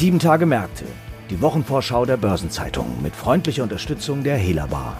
Sieben Tage Märkte. Die Wochenvorschau der Börsenzeitung mit freundlicher Unterstützung der Hela Bar.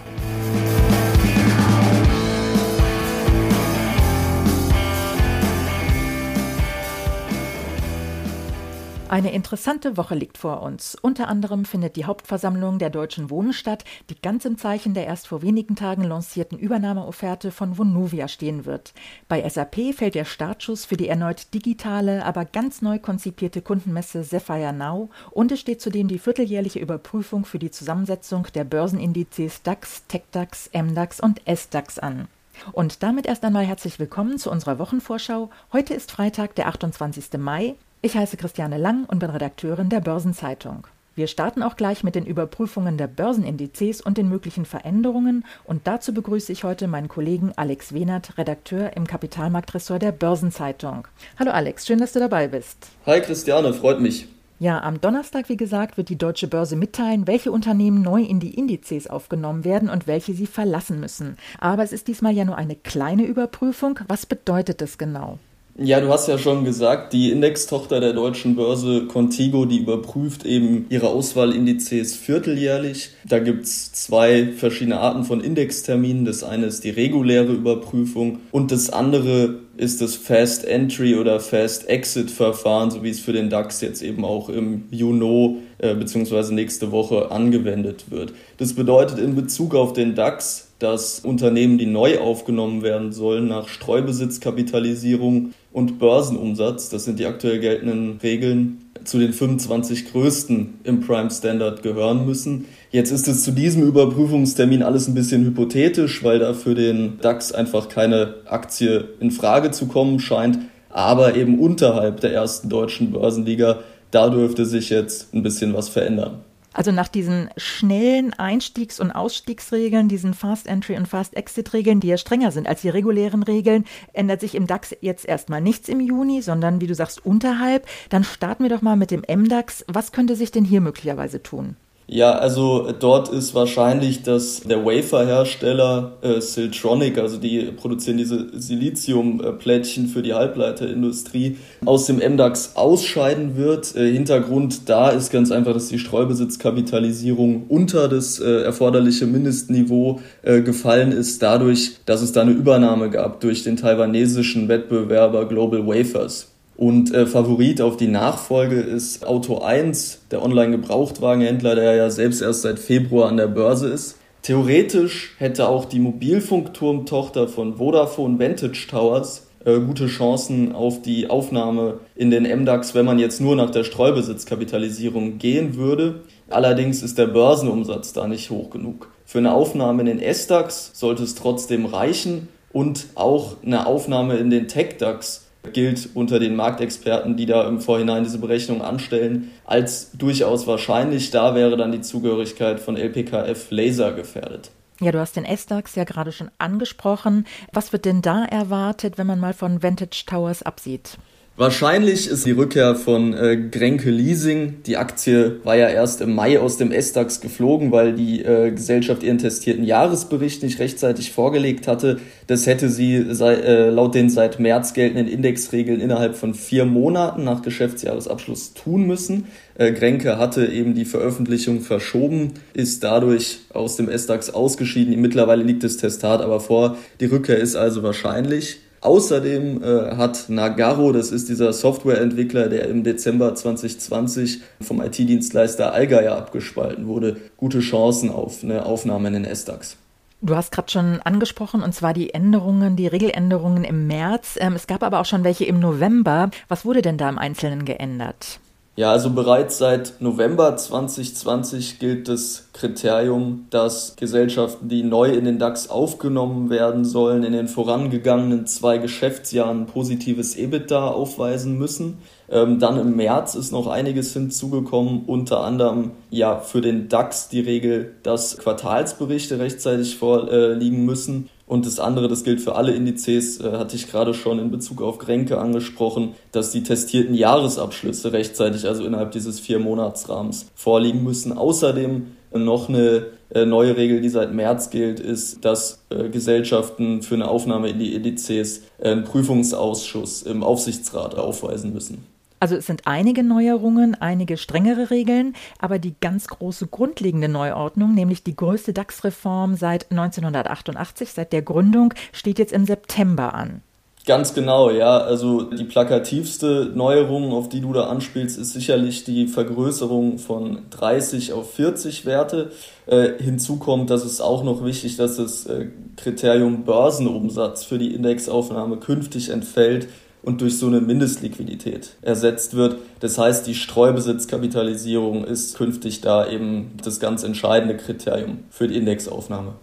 Eine interessante Woche liegt vor uns. Unter anderem findet die Hauptversammlung der Deutschen Wohnen statt, die ganz im Zeichen der erst vor wenigen Tagen lancierten Übernahmeofferte von Vonovia stehen wird. Bei SAP fällt der Startschuss für die erneut digitale, aber ganz neu konzipierte Kundenmesse Sapphire Now und es steht zudem die vierteljährliche Überprüfung für die Zusammensetzung der Börsenindizes DAX, TechDAX, MDAX und SDAX an. Und damit erst einmal herzlich willkommen zu unserer Wochenvorschau. Heute ist Freitag, der 28. Mai. Ich heiße Christiane Lang und bin Redakteurin der Börsenzeitung. Wir starten auch gleich mit den Überprüfungen der Börsenindizes und den möglichen Veränderungen und dazu begrüße ich heute meinen Kollegen Alex Wehnert, Redakteur im Kapitalmarktressort der Börsenzeitung. Hallo Alex, schön, dass du dabei bist. Hi Christiane, freut mich. Ja, am Donnerstag, wie gesagt, wird die Deutsche Börse mitteilen, welche Unternehmen neu in die Indizes aufgenommen werden und welche sie verlassen müssen. Aber es ist diesmal ja nur eine kleine Überprüfung. Was bedeutet das genau? Ja, du hast ja schon gesagt, die Indextochter der deutschen Börse Contigo, die überprüft eben ihre Auswahlindizes vierteljährlich. Da gibt's zwei verschiedene Arten von Indexterminen. Das eine ist die reguläre Überprüfung und das andere ist das Fast Entry oder Fast Exit Verfahren, so wie es für den DAX jetzt eben auch im Juni äh, bzw. nächste Woche angewendet wird. Das bedeutet in Bezug auf den DAX, dass Unternehmen, die neu aufgenommen werden sollen, nach Streubesitzkapitalisierung und Börsenumsatz, das sind die aktuell geltenden Regeln, zu den 25 größten im Prime Standard gehören müssen. Jetzt ist es zu diesem Überprüfungstermin alles ein bisschen hypothetisch, weil da für den DAX einfach keine Aktie in Frage zu kommen scheint. Aber eben unterhalb der ersten deutschen Börsenliga, da dürfte sich jetzt ein bisschen was verändern. Also nach diesen schnellen Einstiegs- und Ausstiegsregeln, diesen Fast Entry und Fast Exit Regeln, die ja strenger sind als die regulären Regeln, ändert sich im DAX jetzt erstmal nichts im Juni, sondern wie du sagst unterhalb. Dann starten wir doch mal mit dem MDAX. Was könnte sich denn hier möglicherweise tun? Ja, also dort ist wahrscheinlich, dass der Wafer-Hersteller äh, Siltronic, also die produzieren diese Siliziumplättchen für die Halbleiterindustrie, aus dem MDAX ausscheiden wird. Äh, Hintergrund da ist ganz einfach, dass die Streubesitzkapitalisierung unter das äh, erforderliche Mindestniveau äh, gefallen ist, dadurch, dass es da eine Übernahme gab durch den taiwanesischen Wettbewerber Global Wafers. Und äh, Favorit auf die Nachfolge ist Auto 1, der Online-Gebrauchtwagenhändler, der ja selbst erst seit Februar an der Börse ist. Theoretisch hätte auch die Mobilfunkturmtochter von Vodafone Vantage Towers äh, gute Chancen auf die Aufnahme in den MDAX, wenn man jetzt nur nach der Streubesitzkapitalisierung gehen würde. Allerdings ist der Börsenumsatz da nicht hoch genug. Für eine Aufnahme in den SDAX sollte es trotzdem reichen und auch eine Aufnahme in den TechDAX gilt unter den Marktexperten, die da im Vorhinein diese Berechnung anstellen, als durchaus wahrscheinlich. Da wäre dann die Zugehörigkeit von LPKF Laser gefährdet. Ja, du hast den S-DAX ja gerade schon angesprochen. Was wird denn da erwartet, wenn man mal von Vantage Towers absieht? Wahrscheinlich ist die Rückkehr von äh, Grenke Leasing. Die Aktie war ja erst im Mai aus dem S-DAX geflogen, weil die äh, Gesellschaft ihren testierten Jahresbericht nicht rechtzeitig vorgelegt hatte. Das hätte sie sei, äh, laut den seit März geltenden Indexregeln innerhalb von vier Monaten nach Geschäftsjahresabschluss tun müssen. Äh, Grenke hatte eben die Veröffentlichung verschoben, ist dadurch aus dem S-DAX ausgeschieden. Mittlerweile liegt das Testat aber vor. Die Rückkehr ist also wahrscheinlich. Außerdem äh, hat Nagaro, das ist dieser Softwareentwickler, der im Dezember 2020 vom IT-Dienstleister Allgeier abgespalten wurde, gute Chancen auf eine Aufnahme in den S-DAX. Du hast gerade schon angesprochen, und zwar die Änderungen, die Regeländerungen im März. Ähm, es gab aber auch schon welche im November. Was wurde denn da im Einzelnen geändert? Ja, also bereits seit November 2020 gilt das Kriterium, dass Gesellschaften, die neu in den DAX aufgenommen werden sollen, in den vorangegangenen zwei Geschäftsjahren positives EBITDA aufweisen müssen. Ähm, dann im März ist noch einiges hinzugekommen, unter anderem ja für den DAX die Regel, dass Quartalsberichte rechtzeitig vorliegen müssen und das andere, das gilt für alle Indizes, äh, hatte ich gerade schon in Bezug auf Grenke angesprochen, dass die testierten Jahresabschlüsse rechtzeitig, also innerhalb dieses vier Monatsrahmens, vorliegen müssen. Außerdem noch eine äh, neue Regel, die seit März gilt, ist, dass äh, Gesellschaften für eine Aufnahme in die Indizes einen Prüfungsausschuss im Aufsichtsrat aufweisen müssen. Also es sind einige Neuerungen, einige strengere Regeln, aber die ganz große grundlegende Neuordnung, nämlich die größte DAX-Reform seit 1988, seit der Gründung, steht jetzt im September an. Ganz genau, ja. Also die plakativste Neuerung, auf die du da anspielst, ist sicherlich die Vergrößerung von 30 auf 40 Werte. Äh, hinzu kommt, dass es auch noch wichtig, dass das äh, Kriterium Börsenumsatz für die Indexaufnahme künftig entfällt und durch so eine Mindestliquidität ersetzt wird. Das heißt, die Streubesitzkapitalisierung ist künftig da eben das ganz entscheidende Kriterium für die Indexaufnahme.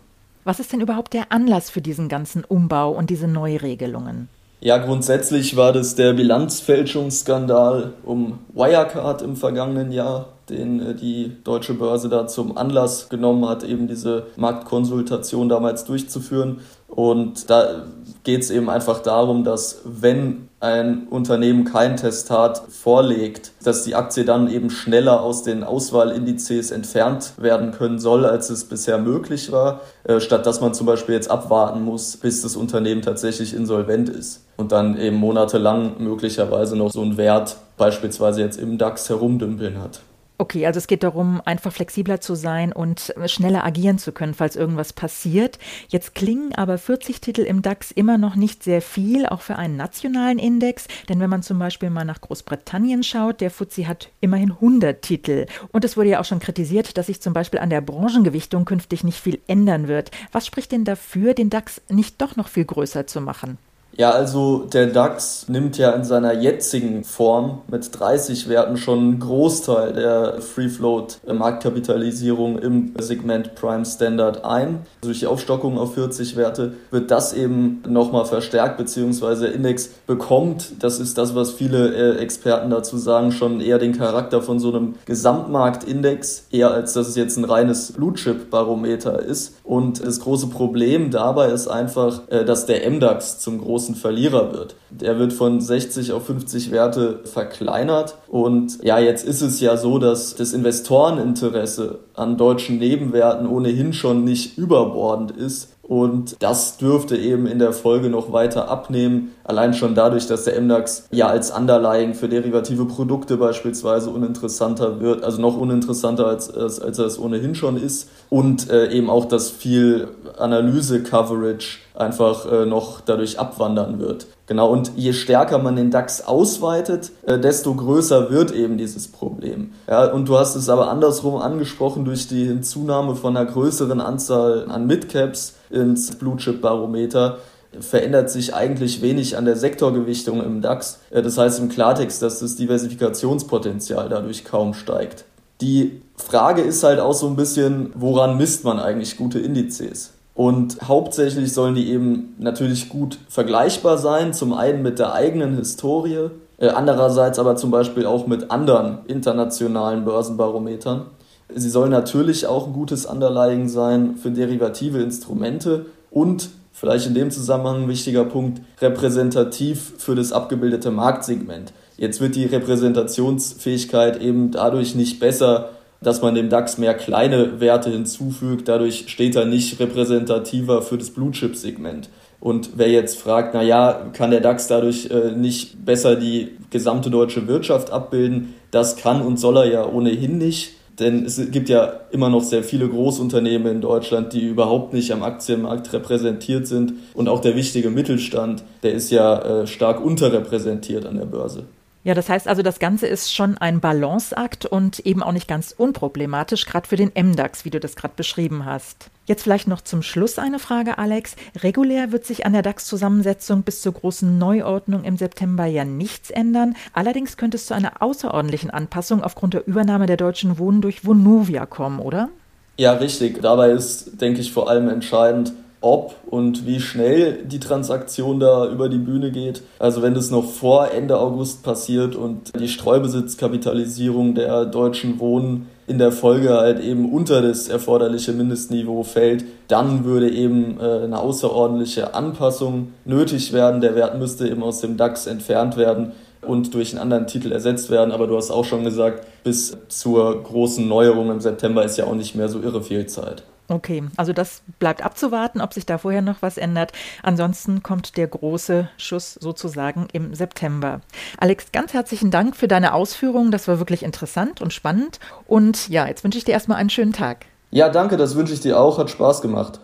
Was ist denn überhaupt der Anlass für diesen ganzen Umbau und diese Neuregelungen? Ja, grundsätzlich war das der Bilanzfälschungsskandal um Wirecard im vergangenen Jahr, den äh, die deutsche Börse da zum Anlass genommen hat, eben diese Marktkonsultation damals durchzuführen. Und da geht es eben einfach darum, dass wenn ein Unternehmen kein Testat vorlegt, dass die Aktie dann eben schneller aus den Auswahlindizes entfernt werden können soll, als es bisher möglich war, äh, statt dass man zum Beispiel jetzt abwarten muss, bis das Unternehmen tatsächlich insolvent ist und dann eben monatelang möglicherweise noch so einen Wert beispielsweise jetzt im DAX herumdümpeln hat. Okay, also es geht darum, einfach flexibler zu sein und schneller agieren zu können, falls irgendwas passiert. Jetzt klingen aber 40 Titel im DAX immer noch nicht sehr viel, auch für einen nationalen Index. Denn wenn man zum Beispiel mal nach Großbritannien schaut, der FTSE hat immerhin 100 Titel. Und es wurde ja auch schon kritisiert, dass sich zum Beispiel an der Branchengewichtung künftig nicht viel ändern wird. Was spricht denn dafür, den DAX nicht doch noch viel größer zu machen? Ja, also der DAX nimmt ja in seiner jetzigen Form mit 30 Werten schon einen Großteil der Free Float Marktkapitalisierung im Segment Prime Standard ein. Durch die Aufstockung auf 40 Werte wird das eben nochmal verstärkt, beziehungsweise der Index bekommt, das ist das, was viele äh, Experten dazu sagen, schon eher den Charakter von so einem Gesamtmarktindex, eher als dass es jetzt ein reines Blue Chip Barometer ist. Und das große Problem dabei ist einfach, äh, dass der MDAX zum großen großen Verlierer wird. Der wird von 60 auf 50 Werte verkleinert. Und ja, jetzt ist es ja so, dass das Investoreninteresse an deutschen Nebenwerten ohnehin schon nicht überbordend ist. Und das dürfte eben in der Folge noch weiter abnehmen. Allein schon dadurch, dass der MDAX ja als Underlying für derivative Produkte beispielsweise uninteressanter wird, also noch uninteressanter als, als, als er es ohnehin schon ist. Und äh, eben auch, dass viel Analyse-Coverage einfach äh, noch dadurch abwandern wird. Genau, und je stärker man den DAX ausweitet, äh, desto größer wird eben dieses Problem. Ja, und du hast es aber andersrum angesprochen durch die Hinzunahme von einer größeren Anzahl an Midcaps ins Blue Chip Barometer verändert sich eigentlich wenig an der Sektorgewichtung im DAX. Äh, das heißt im Klartext, dass das Diversifikationspotenzial dadurch kaum steigt. Die Frage ist halt auch so ein bisschen, woran misst man eigentlich gute Indizes? Und hauptsächlich sollen die eben natürlich gut vergleichbar sein, zum einen mit der eigenen Historie, äh, andererseits aber zum Beispiel auch mit anderen internationalen Börsenbarometern. Sie sollen natürlich auch ein gutes Underlying sein für derivative Instrumente und vielleicht in dem Zusammenhang ein wichtiger Punkt, repräsentativ für das abgebildete Marktsegment. Jetzt wird die Repräsentationsfähigkeit eben dadurch nicht besser, dass man dem DAX mehr kleine Werte hinzufügt. Dadurch steht er nicht repräsentativer für das Blue Chip Segment. Und wer jetzt fragt, na ja, kann der DAX dadurch äh, nicht besser die gesamte deutsche Wirtschaft abbilden? Das kann und soll er ja ohnehin nicht. Denn es gibt ja immer noch sehr viele Großunternehmen in Deutschland, die überhaupt nicht am Aktienmarkt repräsentiert sind. Und auch der wichtige Mittelstand, der ist ja äh, stark unterrepräsentiert an der Börse. Ja, das heißt also, das Ganze ist schon ein Balanceakt und eben auch nicht ganz unproblematisch, gerade für den MDAX, wie du das gerade beschrieben hast. Jetzt vielleicht noch zum Schluss eine Frage, Alex. Regulär wird sich an der DAX-Zusammensetzung bis zur großen Neuordnung im September ja nichts ändern. Allerdings könnte es zu einer außerordentlichen Anpassung aufgrund der Übernahme der Deutschen Wohnen durch Vonovia kommen, oder? Ja, richtig. Dabei ist, denke ich, vor allem entscheidend, ob und wie schnell die Transaktion da über die Bühne geht. Also wenn das noch vor Ende August passiert und die Streubesitzkapitalisierung der deutschen Wohnen in der Folge halt eben unter das erforderliche Mindestniveau fällt, dann würde eben äh, eine außerordentliche Anpassung nötig werden. Der Wert müsste eben aus dem DAX entfernt werden und durch einen anderen Titel ersetzt werden. Aber du hast auch schon gesagt, bis zur großen Neuerung im September ist ja auch nicht mehr so irre viel Zeit. Okay, also das bleibt abzuwarten, ob sich da vorher noch was ändert. Ansonsten kommt der große Schuss sozusagen im September. Alex, ganz herzlichen Dank für deine Ausführungen. Das war wirklich interessant und spannend. Und ja, jetzt wünsche ich dir erstmal einen schönen Tag. Ja, danke, das wünsche ich dir auch. Hat Spaß gemacht.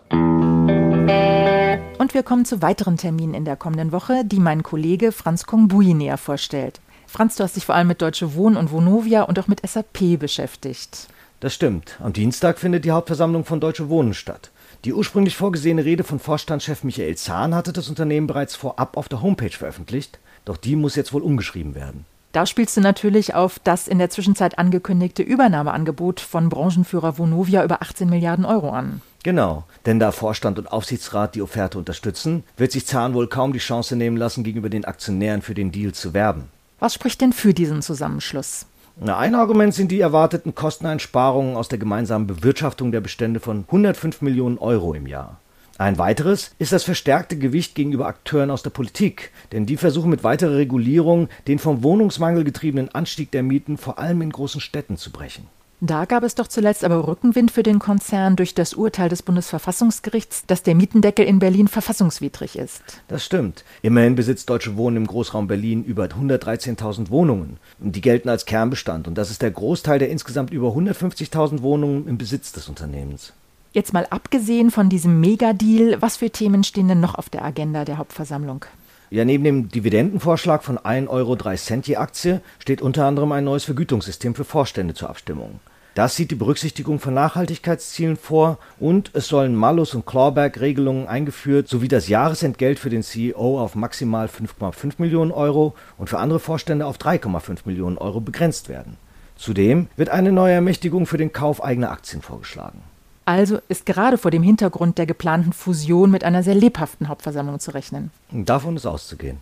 Und wir kommen zu weiteren Terminen in der kommenden Woche, die mein Kollege Franz Kongbui näher vorstellt. Franz, du hast dich vor allem mit Deutsche Wohnen und Vonovia und auch mit SAP beschäftigt. Das stimmt. Am Dienstag findet die Hauptversammlung von Deutsche Wohnen statt. Die ursprünglich vorgesehene Rede von Vorstandschef Michael Zahn hatte das Unternehmen bereits vorab auf der Homepage veröffentlicht, doch die muss jetzt wohl umgeschrieben werden. Da spielst du natürlich auf das in der Zwischenzeit angekündigte Übernahmeangebot von Branchenführer Vonovia über 18 Milliarden Euro an. Genau, denn da Vorstand und Aufsichtsrat die Offerte unterstützen, wird sich Zahn wohl kaum die Chance nehmen lassen, gegenüber den Aktionären für den Deal zu werben. Was spricht denn für diesen Zusammenschluss? Ein Argument sind die erwarteten Kosteneinsparungen aus der gemeinsamen Bewirtschaftung der Bestände von 105 Millionen Euro im Jahr. Ein weiteres ist das verstärkte Gewicht gegenüber Akteuren aus der Politik, denn die versuchen mit weiterer Regulierung den vom Wohnungsmangel getriebenen Anstieg der Mieten vor allem in großen Städten zu brechen. Da gab es doch zuletzt aber Rückenwind für den Konzern durch das Urteil des Bundesverfassungsgerichts, dass der Mietendeckel in Berlin verfassungswidrig ist. Das stimmt. Immerhin besitzt Deutsche Wohnen im Großraum Berlin über 113.000 Wohnungen. Die gelten als Kernbestand und das ist der Großteil der insgesamt über 150.000 Wohnungen im Besitz des Unternehmens. Jetzt mal abgesehen von diesem Megadeal, was für Themen stehen denn noch auf der Agenda der Hauptversammlung? Ja, neben dem Dividendenvorschlag von 1,03 Euro je Aktie steht unter anderem ein neues Vergütungssystem für Vorstände zur Abstimmung. Das sieht die Berücksichtigung von Nachhaltigkeitszielen vor und es sollen Malus- und Clawback-Regelungen eingeführt sowie das Jahresentgelt für den CEO auf maximal 5,5 Millionen Euro und für andere Vorstände auf 3,5 Millionen Euro begrenzt werden. Zudem wird eine neue Ermächtigung für den Kauf eigener Aktien vorgeschlagen. Also ist gerade vor dem Hintergrund der geplanten Fusion mit einer sehr lebhaften Hauptversammlung zu rechnen. Davon ist auszugehen.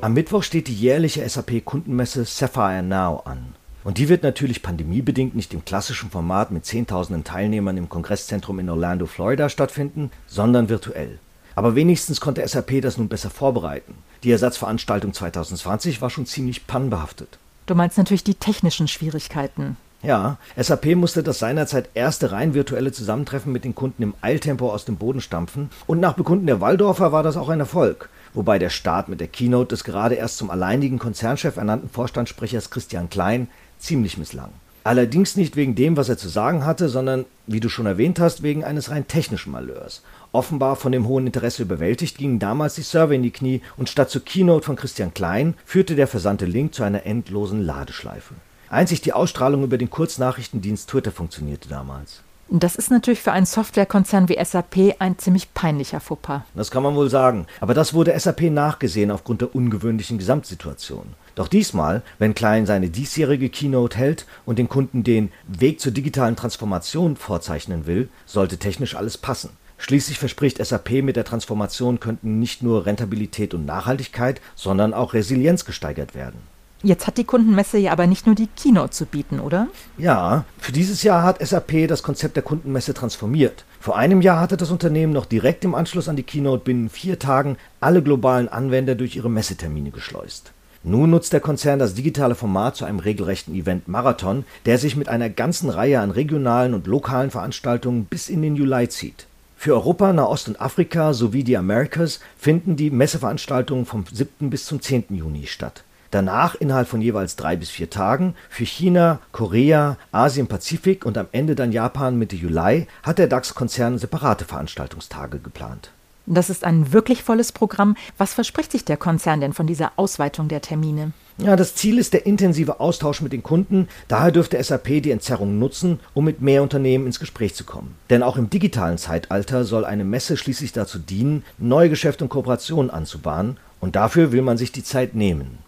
Am Mittwoch steht die jährliche SAP-Kundenmesse Sapphire Now an. Und die wird natürlich pandemiebedingt nicht im klassischen Format mit Zehntausenden Teilnehmern im Kongresszentrum in Orlando, Florida stattfinden, sondern virtuell. Aber wenigstens konnte SAP das nun besser vorbereiten. Die Ersatzveranstaltung 2020 war schon ziemlich pannenbehaftet. Du meinst natürlich die technischen Schwierigkeiten. Ja, SAP musste das seinerzeit erste rein virtuelle Zusammentreffen mit den Kunden im Eiltempo aus dem Boden stampfen und nach Bekunden der Waldorfer war das auch ein Erfolg, wobei der Start mit der Keynote des gerade erst zum alleinigen Konzernchef ernannten Vorstandssprechers Christian Klein ziemlich misslang. Allerdings nicht wegen dem, was er zu sagen hatte, sondern, wie du schon erwähnt hast, wegen eines rein technischen Malheurs. Offenbar von dem hohen Interesse überwältigt gingen damals die Server in die Knie und statt zur Keynote von Christian Klein führte der versandte Link zu einer endlosen Ladeschleife. Einzig die Ausstrahlung über den Kurznachrichtendienst Twitter funktionierte damals. Das ist natürlich für einen Softwarekonzern wie SAP ein ziemlich peinlicher Fauxpas. Das kann man wohl sagen. Aber das wurde SAP nachgesehen aufgrund der ungewöhnlichen Gesamtsituation. Doch diesmal, wenn Klein seine diesjährige Keynote hält und den Kunden den Weg zur digitalen Transformation vorzeichnen will, sollte technisch alles passen. Schließlich verspricht SAP mit der Transformation könnten nicht nur Rentabilität und Nachhaltigkeit, sondern auch Resilienz gesteigert werden. Jetzt hat die Kundenmesse ja aber nicht nur die Keynote zu bieten, oder? Ja, für dieses Jahr hat SAP das Konzept der Kundenmesse transformiert. Vor einem Jahr hatte das Unternehmen noch direkt im Anschluss an die Keynote binnen vier Tagen alle globalen Anwender durch ihre Messetermine geschleust. Nun nutzt der Konzern das digitale Format zu einem regelrechten Event Marathon, der sich mit einer ganzen Reihe an regionalen und lokalen Veranstaltungen bis in den Juli zieht. Für Europa, Nahost und Afrika sowie die Americas finden die Messeveranstaltungen vom 7. bis zum 10. Juni statt. Danach innerhalb von jeweils drei bis vier Tagen für China, Korea, Asien, Pazifik und am Ende dann Japan Mitte Juli hat der DAX-Konzern separate Veranstaltungstage geplant. Das ist ein wirklich volles Programm. Was verspricht sich der Konzern denn von dieser Ausweitung der Termine? Ja, das Ziel ist der intensive Austausch mit den Kunden. Daher dürfte SAP die Entzerrung nutzen, um mit mehr Unternehmen ins Gespräch zu kommen. Denn auch im digitalen Zeitalter soll eine Messe schließlich dazu dienen, neue Geschäfte und Kooperationen anzubahnen. Und dafür will man sich die Zeit nehmen.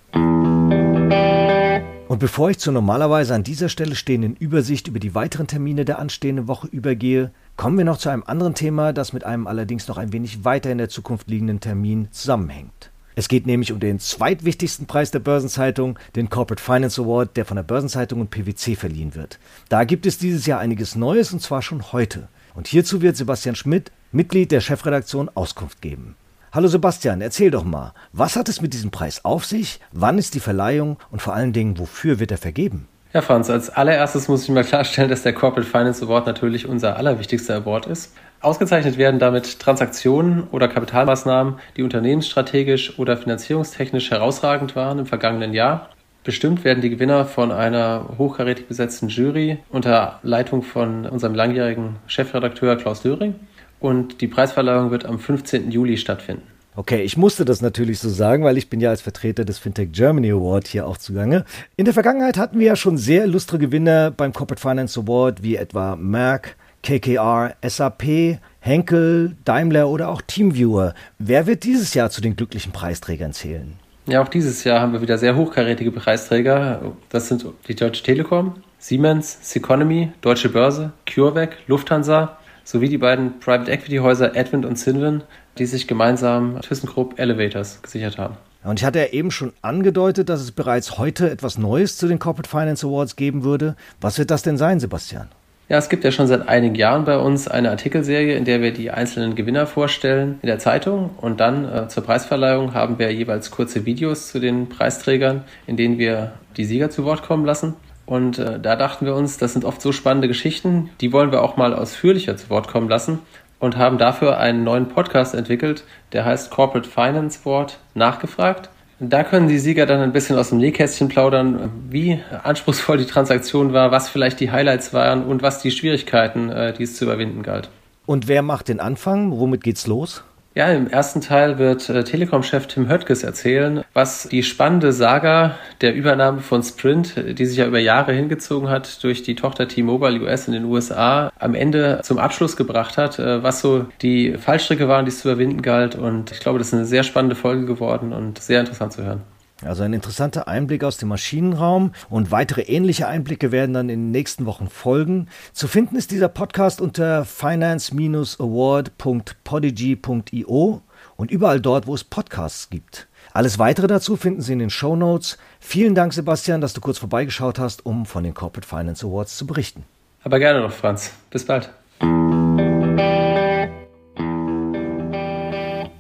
Und bevor ich zur normalerweise an dieser Stelle stehenden Übersicht über die weiteren Termine der anstehenden Woche übergehe, kommen wir noch zu einem anderen Thema, das mit einem allerdings noch ein wenig weiter in der Zukunft liegenden Termin zusammenhängt. Es geht nämlich um den zweitwichtigsten Preis der Börsenzeitung, den Corporate Finance Award, der von der Börsenzeitung und PwC verliehen wird. Da gibt es dieses Jahr einiges Neues und zwar schon heute. Und hierzu wird Sebastian Schmidt, Mitglied der Chefredaktion, Auskunft geben. Hallo Sebastian, erzähl doch mal, was hat es mit diesem Preis auf sich, wann ist die Verleihung und vor allen Dingen, wofür wird er vergeben? Ja, Franz, als allererstes muss ich mal klarstellen, dass der Corporate Finance Award natürlich unser allerwichtigster Award ist. Ausgezeichnet werden damit Transaktionen oder Kapitalmaßnahmen, die unternehmensstrategisch oder finanzierungstechnisch herausragend waren im vergangenen Jahr. Bestimmt werden die Gewinner von einer hochkarätig besetzten Jury unter Leitung von unserem langjährigen Chefredakteur Klaus Döring. Und die Preisverleihung wird am 15. Juli stattfinden. Okay, ich musste das natürlich so sagen, weil ich bin ja als Vertreter des Fintech Germany Award hier auch zugange. In der Vergangenheit hatten wir ja schon sehr illustre Gewinner beim Corporate Finance Award, wie etwa Merck, KKR, SAP, Henkel, Daimler oder auch Teamviewer. Wer wird dieses Jahr zu den glücklichen Preisträgern zählen? Ja, auch dieses Jahr haben wir wieder sehr hochkarätige Preisträger. Das sind die Deutsche Telekom, Siemens, Seconomy, Deutsche Börse, CureVac, Lufthansa sowie die beiden Private Equity Häuser Advent und Cinven, die sich gemeinsam ThyssenKrupp Elevators gesichert haben. Und ich hatte ja eben schon angedeutet, dass es bereits heute etwas Neues zu den Corporate Finance Awards geben würde. Was wird das denn sein, Sebastian? Ja, es gibt ja schon seit einigen Jahren bei uns eine Artikelserie, in der wir die einzelnen Gewinner vorstellen in der Zeitung. Und dann äh, zur Preisverleihung haben wir jeweils kurze Videos zu den Preisträgern, in denen wir die Sieger zu Wort kommen lassen. Und äh, da dachten wir uns, das sind oft so spannende Geschichten, die wollen wir auch mal ausführlicher zu Wort kommen lassen und haben dafür einen neuen Podcast entwickelt, der heißt Corporate Finance Board nachgefragt. Da können die Sieger dann ein bisschen aus dem Nähkästchen plaudern, wie anspruchsvoll die Transaktion war, was vielleicht die Highlights waren und was die Schwierigkeiten, äh, die es zu überwinden galt. Und wer macht den Anfang? Womit geht's los? Ja, im ersten Teil wird äh, Telekom-Chef Tim Höttges erzählen, was die spannende Saga der Übernahme von Sprint, die sich ja über Jahre hingezogen hat, durch die Tochter T-Mobile US in den USA, am Ende zum Abschluss gebracht hat, äh, was so die Fallstricke waren, die es zu überwinden galt. Und ich glaube, das ist eine sehr spannende Folge geworden und sehr interessant zu hören. Also ein interessanter Einblick aus dem Maschinenraum und weitere ähnliche Einblicke werden dann in den nächsten Wochen folgen. Zu finden ist dieser Podcast unter finance-award.podigy.io und überall dort, wo es Podcasts gibt. Alles weitere dazu finden Sie in den Show Notes. Vielen Dank, Sebastian, dass du kurz vorbeigeschaut hast, um von den Corporate Finance Awards zu berichten. Aber gerne noch, Franz. Bis bald.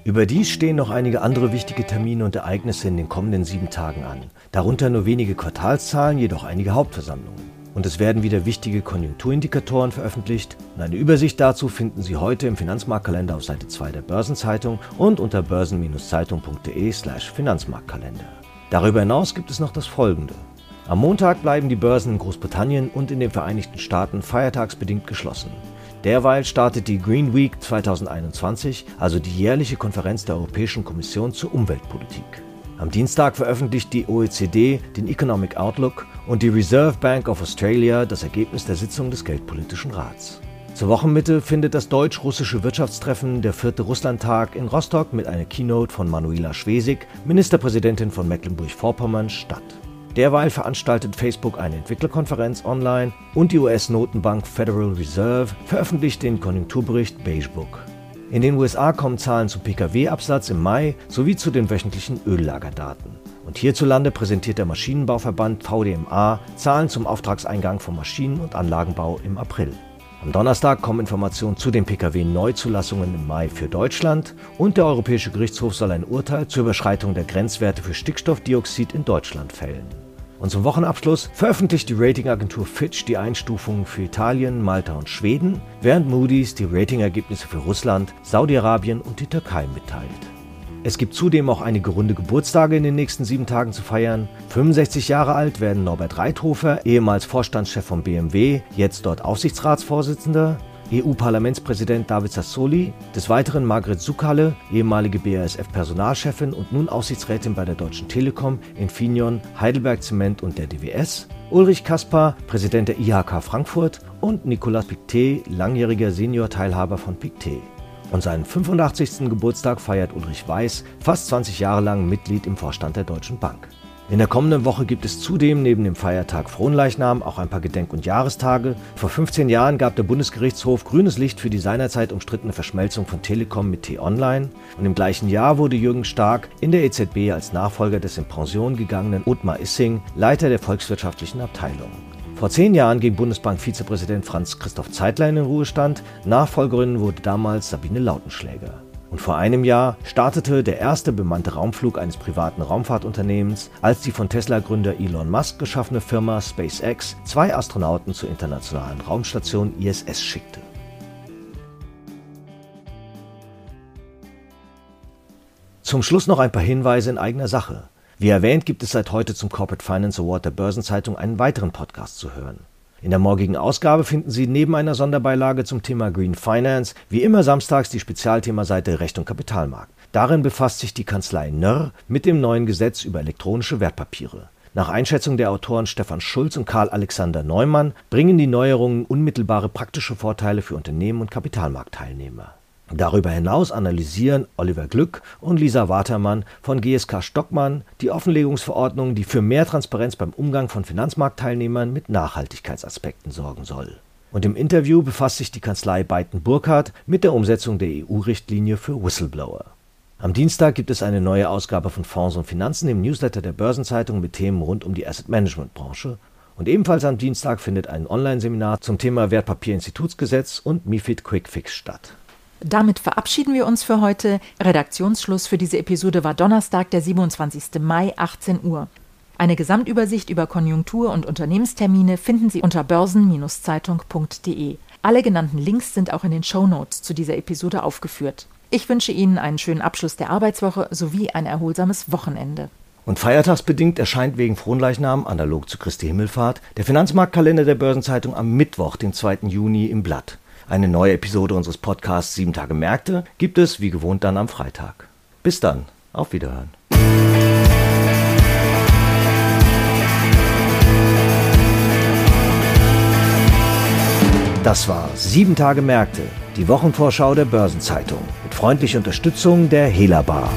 Überdies stehen noch einige andere wichtige Termine und Ereignisse in den kommenden sieben Tagen an. Darunter nur wenige Quartalszahlen, jedoch einige Hauptversammlungen. Und es werden wieder wichtige Konjunkturindikatoren veröffentlicht. Und eine Übersicht dazu finden Sie heute im Finanzmarktkalender auf Seite 2 der Börsenzeitung und unter börsen-zeitung.de/slash Finanzmarktkalender. Darüber hinaus gibt es noch das folgende. Am Montag bleiben die Börsen in Großbritannien und in den Vereinigten Staaten feiertagsbedingt geschlossen. Derweil startet die Green Week 2021, also die jährliche Konferenz der Europäischen Kommission zur Umweltpolitik. Am Dienstag veröffentlicht die OECD den Economic Outlook und die Reserve Bank of Australia das Ergebnis der Sitzung des Geldpolitischen Rats. Zur Wochenmitte findet das deutsch-russische Wirtschaftstreffen der vierte Russlandtag in Rostock mit einer Keynote von Manuela Schwesig, Ministerpräsidentin von Mecklenburg-Vorpommern, statt. Derweil veranstaltet Facebook eine Entwicklerkonferenz online und die US-Notenbank Federal Reserve veröffentlicht den Konjunkturbericht Beige Book. In den USA kommen Zahlen zum Pkw-Absatz im Mai sowie zu den wöchentlichen Öllagerdaten. Und hierzulande präsentiert der Maschinenbauverband VDMA Zahlen zum Auftragseingang vom Maschinen- und Anlagenbau im April. Am Donnerstag kommen Informationen zu den Pkw-Neuzulassungen im Mai für Deutschland und der Europäische Gerichtshof soll ein Urteil zur Überschreitung der Grenzwerte für Stickstoffdioxid in Deutschland fällen. Und zum Wochenabschluss veröffentlicht die Ratingagentur Fitch die Einstufungen für Italien, Malta und Schweden, während Moody's die Ratingergebnisse für Russland, Saudi-Arabien und die Türkei mitteilt. Es gibt zudem auch einige runde Geburtstage in den nächsten sieben Tagen zu feiern. 65 Jahre alt werden Norbert Reithofer, ehemals Vorstandschef von BMW, jetzt dort Aufsichtsratsvorsitzender. EU-Parlamentspräsident David Sassoli, des Weiteren Margret Sukalle, ehemalige BASF-Personalchefin und nun Aufsichtsrätin bei der Deutschen Telekom, Infineon, Heidelberg Zement und der DWS, Ulrich Kaspar, Präsident der IHK Frankfurt und Nicolas Pictet, langjähriger Senior-Teilhaber von Pictet. Und seinen 85. Geburtstag feiert Ulrich Weiß, fast 20 Jahre lang Mitglied im Vorstand der Deutschen Bank. In der kommenden Woche gibt es zudem neben dem Feiertag Fronleichnam auch ein paar Gedenk- und Jahrestage. Vor 15 Jahren gab der Bundesgerichtshof grünes Licht für die seinerzeit umstrittene Verschmelzung von Telekom mit T-Online. Und im gleichen Jahr wurde Jürgen Stark in der EZB als Nachfolger des in Pension gegangenen Ottmar Issing Leiter der volkswirtschaftlichen Abteilung. Vor zehn Jahren ging Bundesbank-Vizepräsident Franz Christoph Zeitler in Ruhestand. Nachfolgerin wurde damals Sabine Lautenschläger. Und vor einem Jahr startete der erste bemannte Raumflug eines privaten Raumfahrtunternehmens, als die von Tesla-Gründer Elon Musk geschaffene Firma SpaceX zwei Astronauten zur internationalen Raumstation ISS schickte. Zum Schluss noch ein paar Hinweise in eigener Sache. Wie erwähnt, gibt es seit heute zum Corporate Finance Award der Börsenzeitung einen weiteren Podcast zu hören. In der morgigen Ausgabe finden Sie neben einer Sonderbeilage zum Thema Green Finance wie immer samstags die Spezialthemaseite Recht und Kapitalmarkt. Darin befasst sich die Kanzlei Nörr mit dem neuen Gesetz über elektronische Wertpapiere. Nach Einschätzung der Autoren Stefan Schulz und Karl Alexander Neumann bringen die Neuerungen unmittelbare praktische Vorteile für Unternehmen und Kapitalmarktteilnehmer. Darüber hinaus analysieren Oliver Glück und Lisa Watermann von GSK Stockmann die Offenlegungsverordnung, die für mehr Transparenz beim Umgang von Finanzmarktteilnehmern mit Nachhaltigkeitsaspekten sorgen soll. Und im Interview befasst sich die Kanzlei Beiten Burkhardt mit der Umsetzung der EU-Richtlinie für Whistleblower. Am Dienstag gibt es eine neue Ausgabe von Fonds und Finanzen im Newsletter der Börsenzeitung mit Themen rund um die Asset Management Branche. Und ebenfalls am Dienstag findet ein Online-Seminar zum Thema Wertpapierinstitutsgesetz und MIFID Quick Fix statt. Damit verabschieden wir uns für heute. Redaktionsschluss für diese Episode war Donnerstag, der 27. Mai, 18 Uhr. Eine Gesamtübersicht über Konjunktur- und Unternehmenstermine finden Sie unter börsen-zeitung.de. Alle genannten Links sind auch in den Show Notes zu dieser Episode aufgeführt. Ich wünsche Ihnen einen schönen Abschluss der Arbeitswoche sowie ein erholsames Wochenende. Und feiertagsbedingt erscheint wegen Fronleichnam, analog zu Christi Himmelfahrt, der Finanzmarktkalender der Börsenzeitung am Mittwoch, den 2. Juni, im Blatt. Eine neue Episode unseres Podcasts 7 Tage Märkte gibt es wie gewohnt dann am Freitag. Bis dann, auf Wiederhören. Das war 7 Tage Märkte, die Wochenvorschau der Börsenzeitung mit freundlicher Unterstützung der Hela Bar.